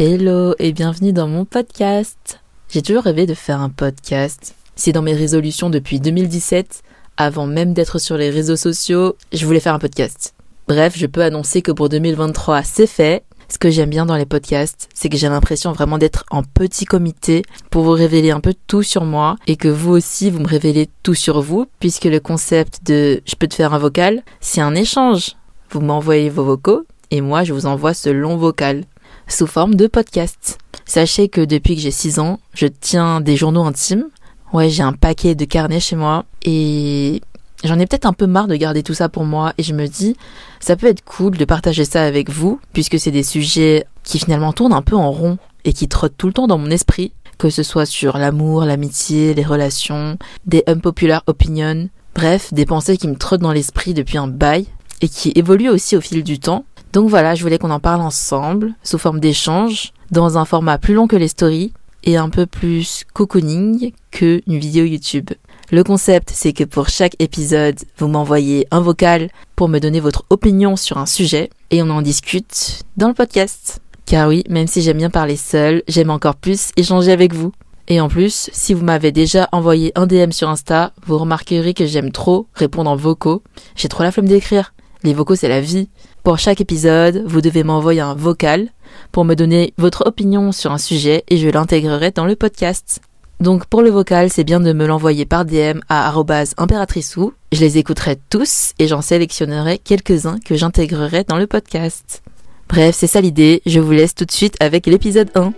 Hello et bienvenue dans mon podcast. J'ai toujours rêvé de faire un podcast. C'est dans mes résolutions depuis 2017. Avant même d'être sur les réseaux sociaux, je voulais faire un podcast. Bref, je peux annoncer que pour 2023, c'est fait. Ce que j'aime bien dans les podcasts, c'est que j'ai l'impression vraiment d'être en petit comité pour vous révéler un peu tout sur moi et que vous aussi vous me révélez tout sur vous puisque le concept de je peux te faire un vocal, c'est un échange. Vous m'envoyez vos vocaux et moi je vous envoie ce long vocal sous forme de podcast. Sachez que depuis que j'ai 6 ans, je tiens des journaux intimes. Ouais, j'ai un paquet de carnets chez moi et j'en ai peut-être un peu marre de garder tout ça pour moi et je me dis, ça peut être cool de partager ça avec vous puisque c'est des sujets qui finalement tournent un peu en rond et qui trottent tout le temps dans mon esprit, que ce soit sur l'amour, l'amitié, les relations, des unpopular opinions, bref, des pensées qui me trottent dans l'esprit depuis un bail et qui évoluent aussi au fil du temps donc voilà, je voulais qu'on en parle ensemble, sous forme d'échange, dans un format plus long que les stories et un peu plus cocooning que une vidéo YouTube. Le concept, c'est que pour chaque épisode, vous m'envoyez un vocal pour me donner votre opinion sur un sujet et on en discute dans le podcast. Car oui, même si j'aime bien parler seul, j'aime encore plus échanger avec vous. Et en plus, si vous m'avez déjà envoyé un DM sur Insta, vous remarquerez que j'aime trop répondre en vocaux. J'ai trop la flemme d'écrire. Les vocaux, c'est la vie. Pour chaque épisode, vous devez m'envoyer un vocal pour me donner votre opinion sur un sujet et je l'intégrerai dans le podcast. Donc pour le vocal, c'est bien de me l'envoyer par DM à impératriceu. Je les écouterai tous et j'en sélectionnerai quelques-uns que j'intégrerai dans le podcast. Bref, c'est ça l'idée. Je vous laisse tout de suite avec l'épisode 1.